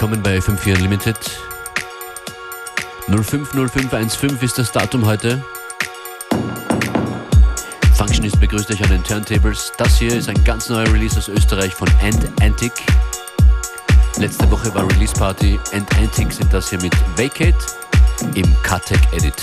Willkommen bei FM4 Unlimited. 050515 ist das Datum heute. Functionist begrüßt euch an den Turntables. Das hier ist ein ganz neuer Release aus Österreich von Ant Antic. Letzte Woche war Release Party. Ant Antic sind das hier mit Vacate im Katec Edit.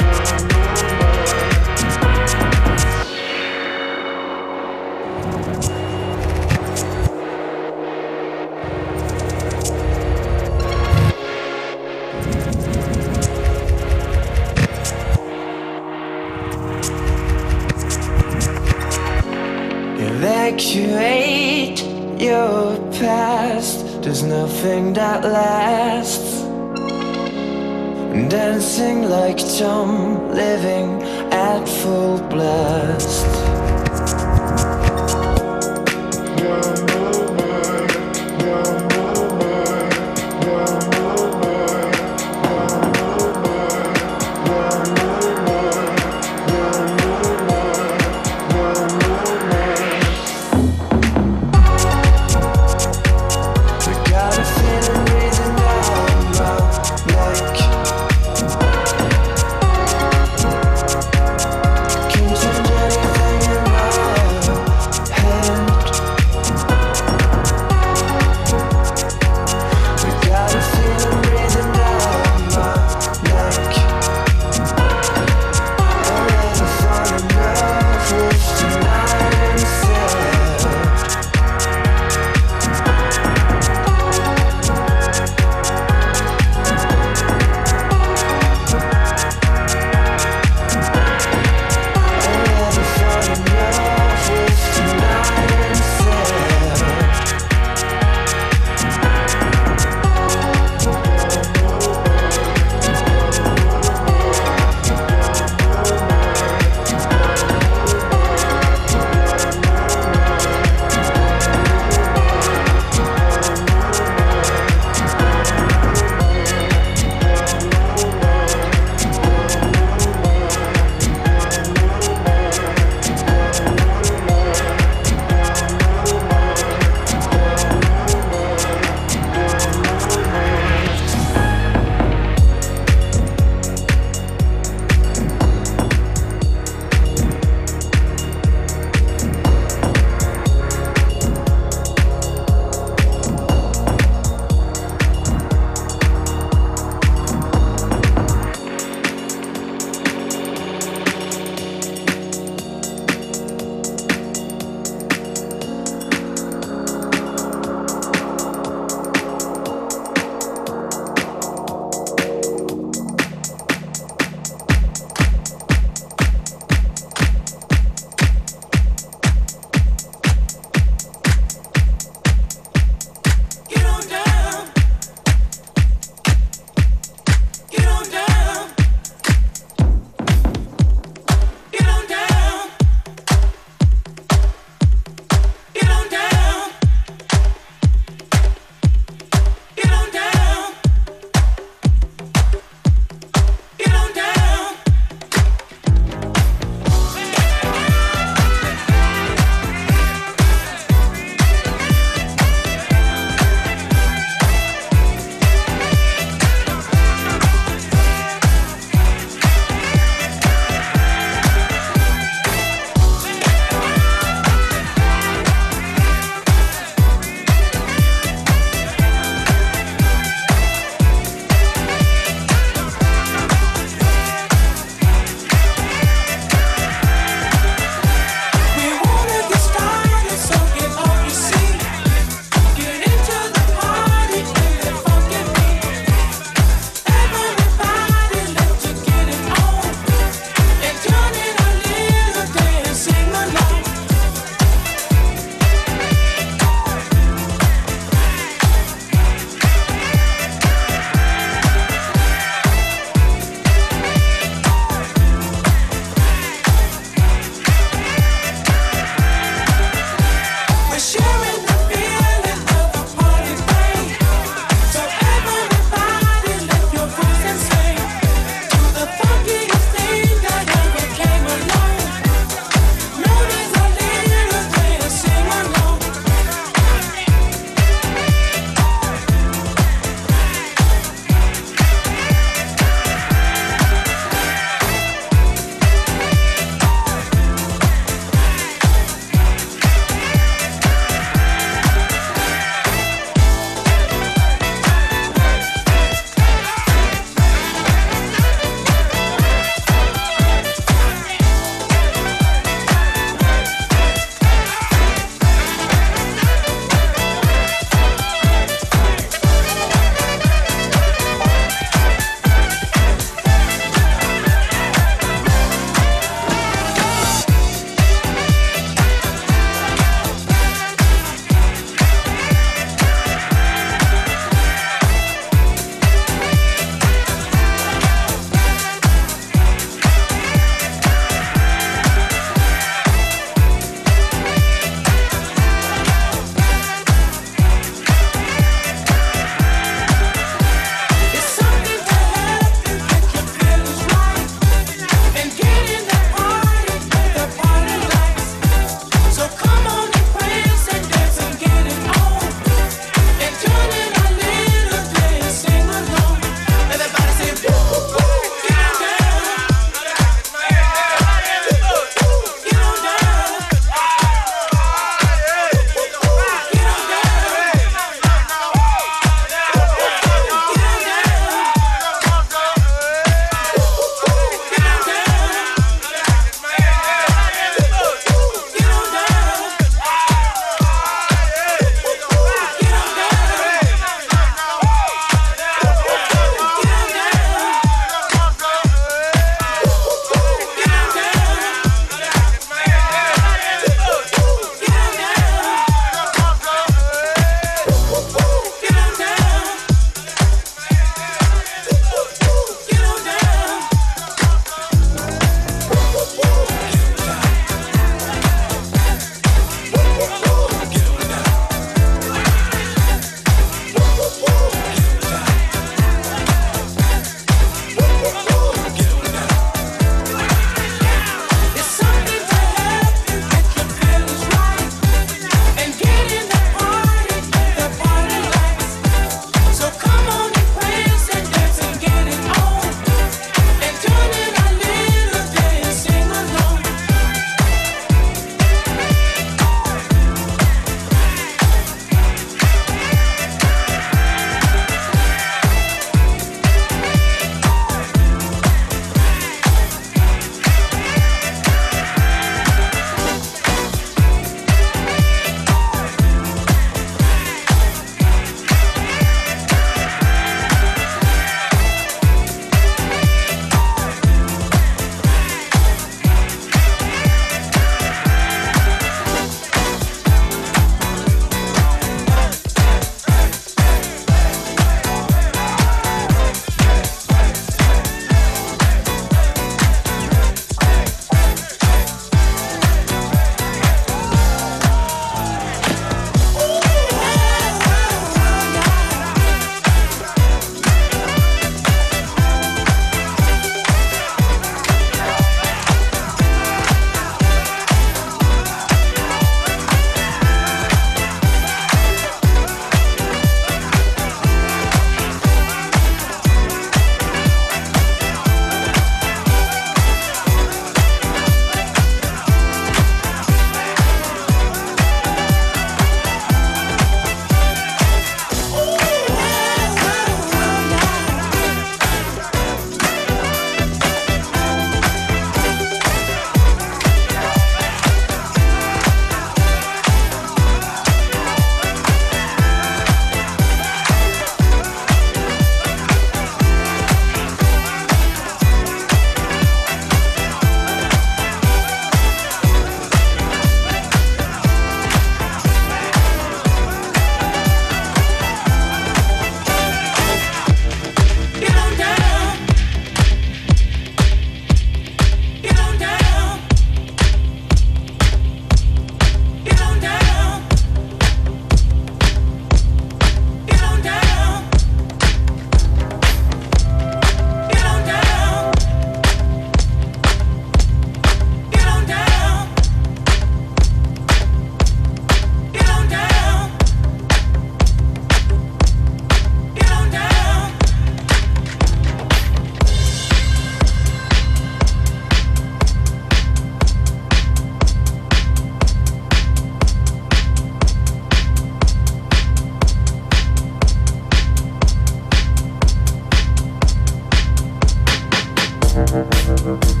Música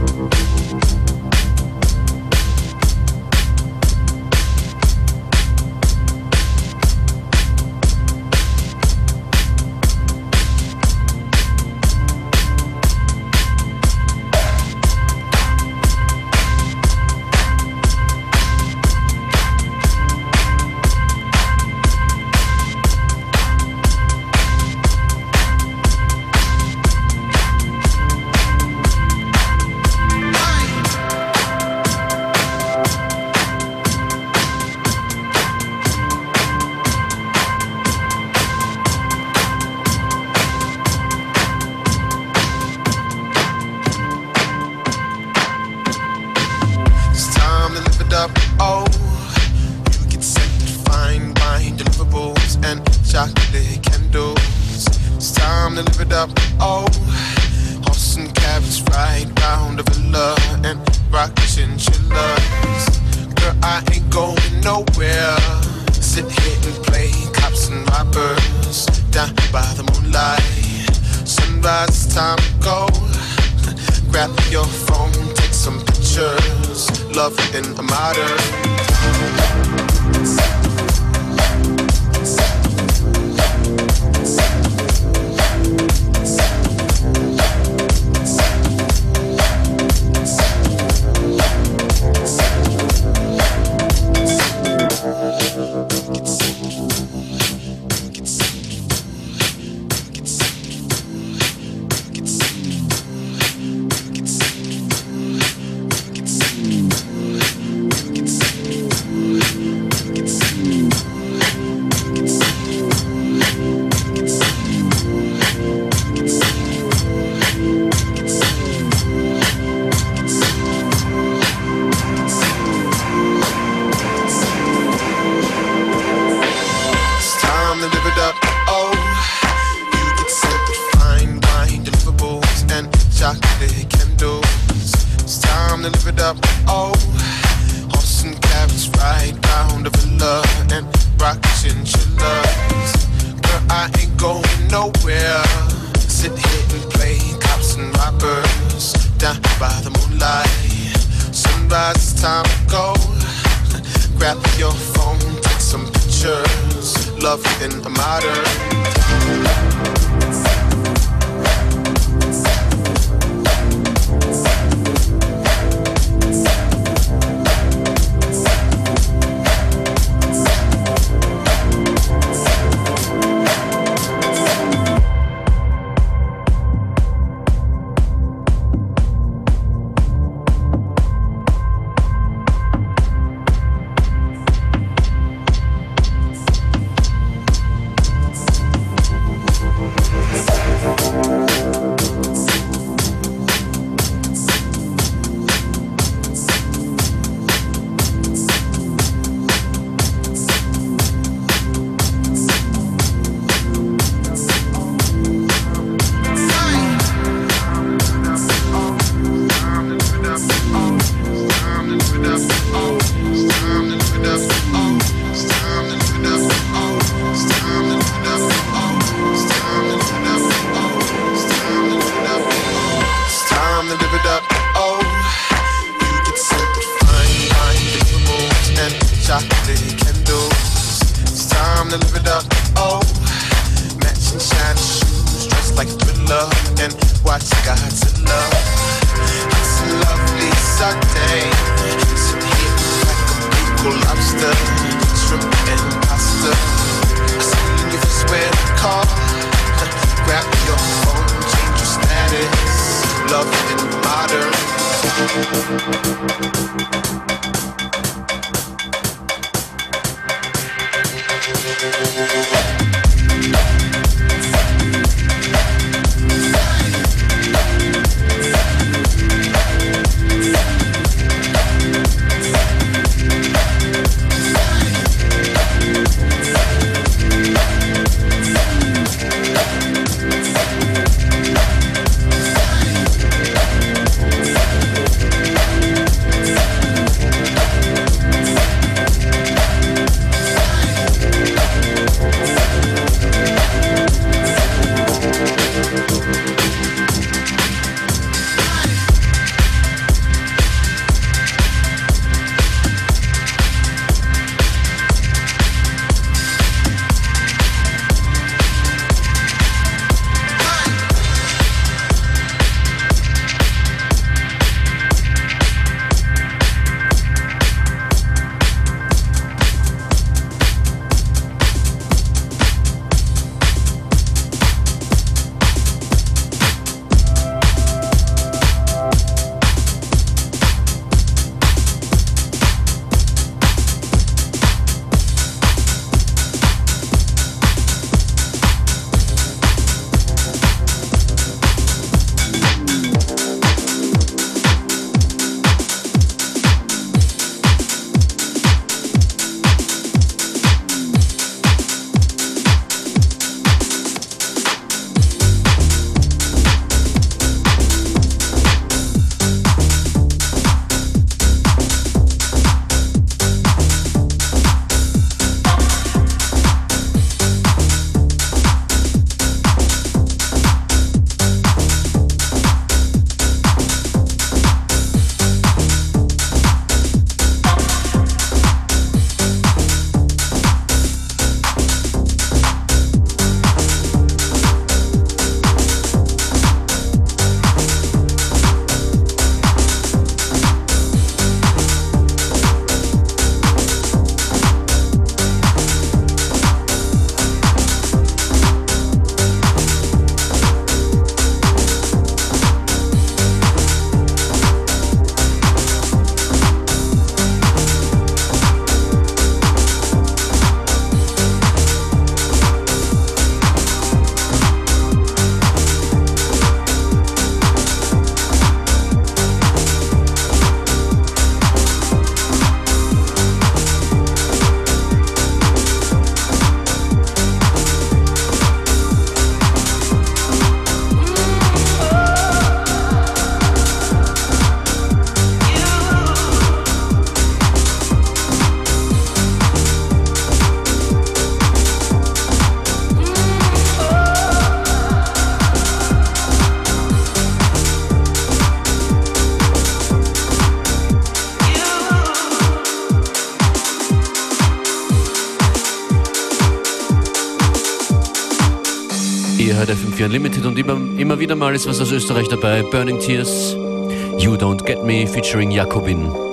FM4 Unlimited und immer, immer wieder mal ist was aus Österreich dabei. Burning Tears, You Don't Get Me featuring Jakobin.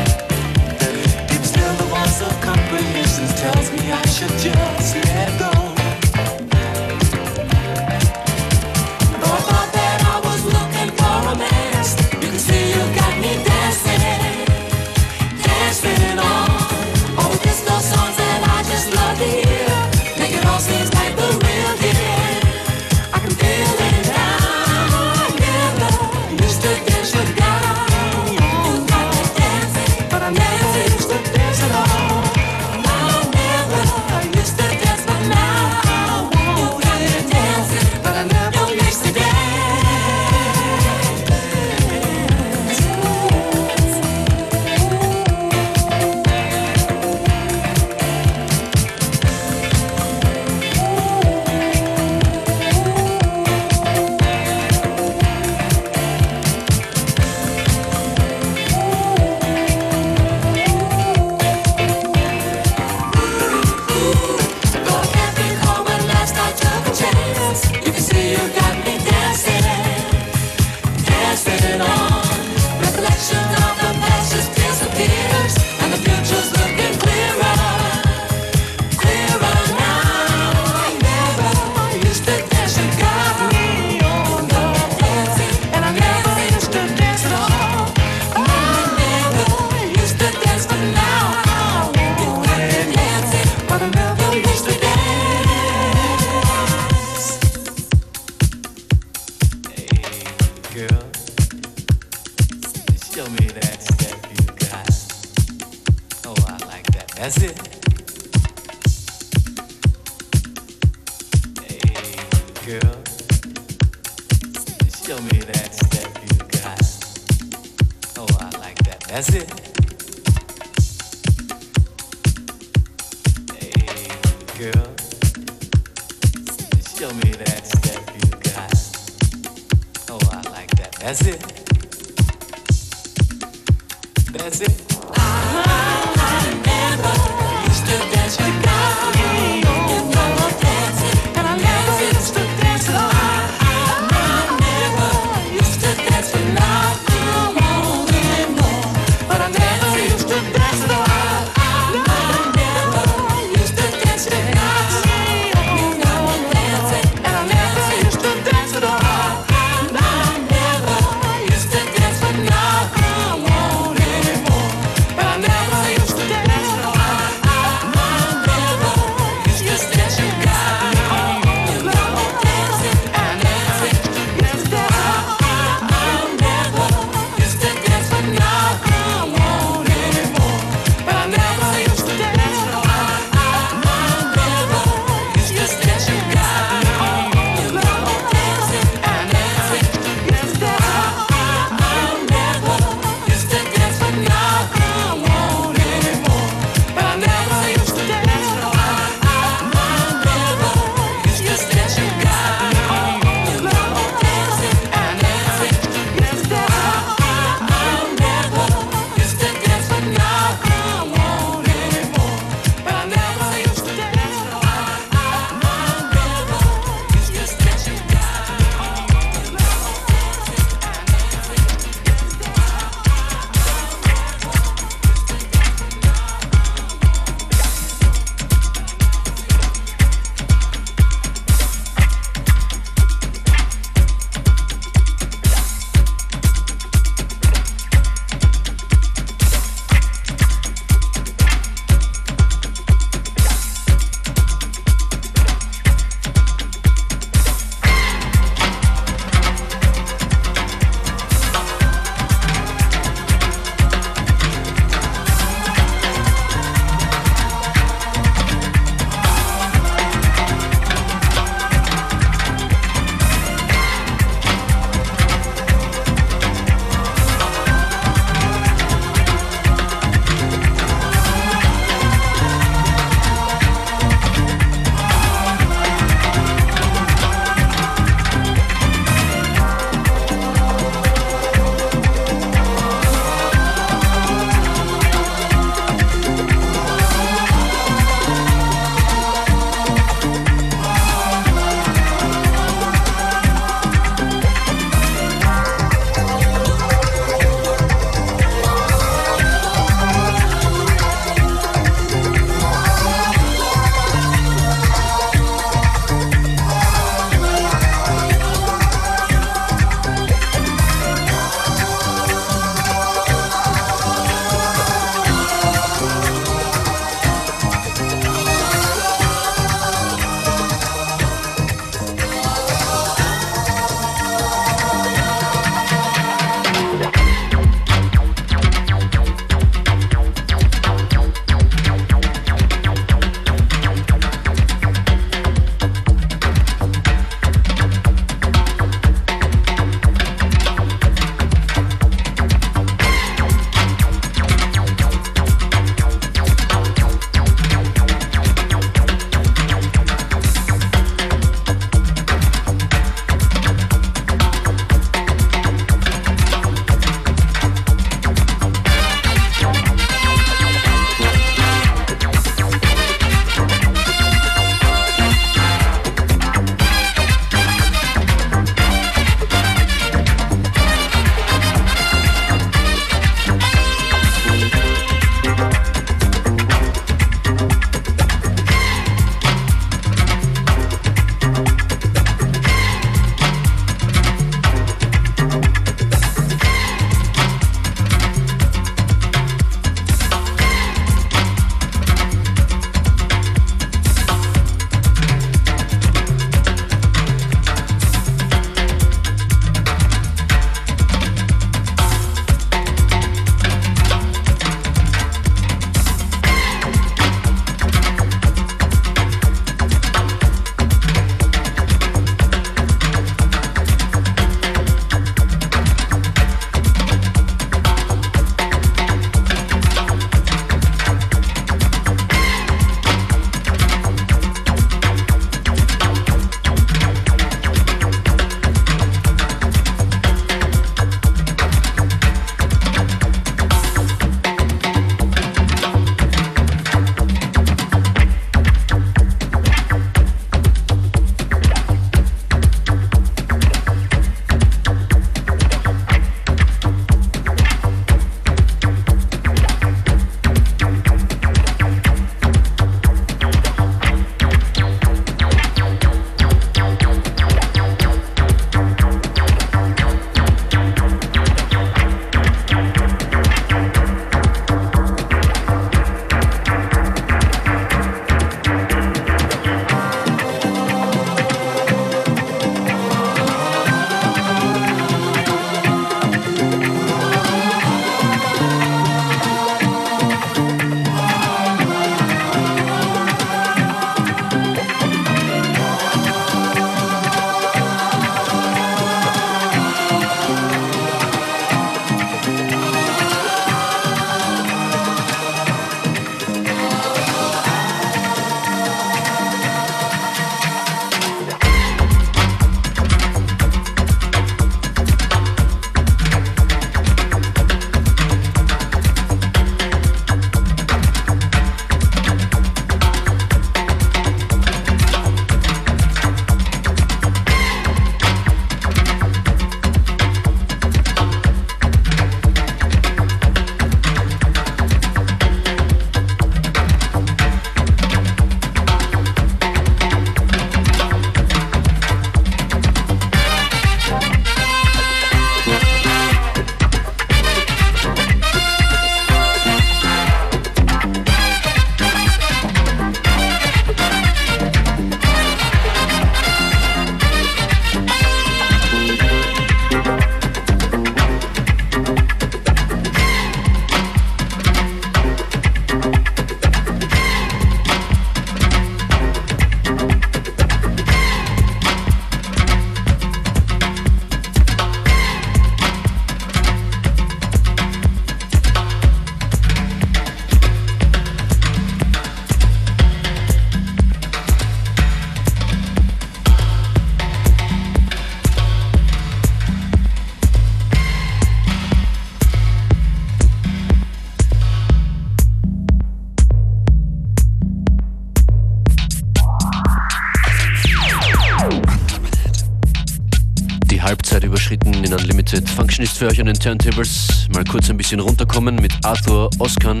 Für euch an den Turntables. Mal kurz ein bisschen runterkommen mit Arthur Oskan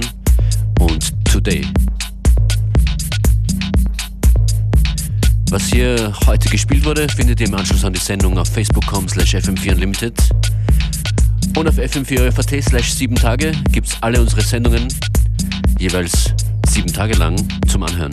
und Today. Was hier heute gespielt wurde, findet ihr im Anschluss an die Sendung auf facebook.com slash fm4unlimited. Und auf fm4 slash 7 Tage gibt es alle unsere Sendungen jeweils sieben Tage lang zum Anhören.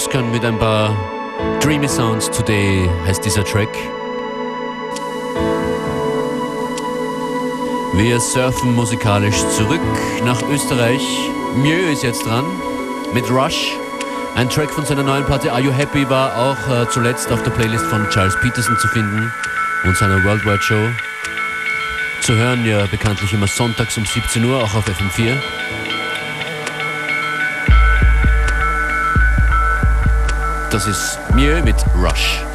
Oscar mit ein paar Dreamy Sounds Today heißt dieser Track. Wir surfen musikalisch zurück nach Österreich. Mieux ist jetzt dran mit Rush. Ein Track von seiner neuen Platte Are You Happy war auch äh, zuletzt auf der Playlist von Charles Peterson zu finden und seiner Worldwide Show. Zu hören ja bekanntlich immer sonntags um 17 Uhr, auch auf FM4. Das ist Mieux mit Rush.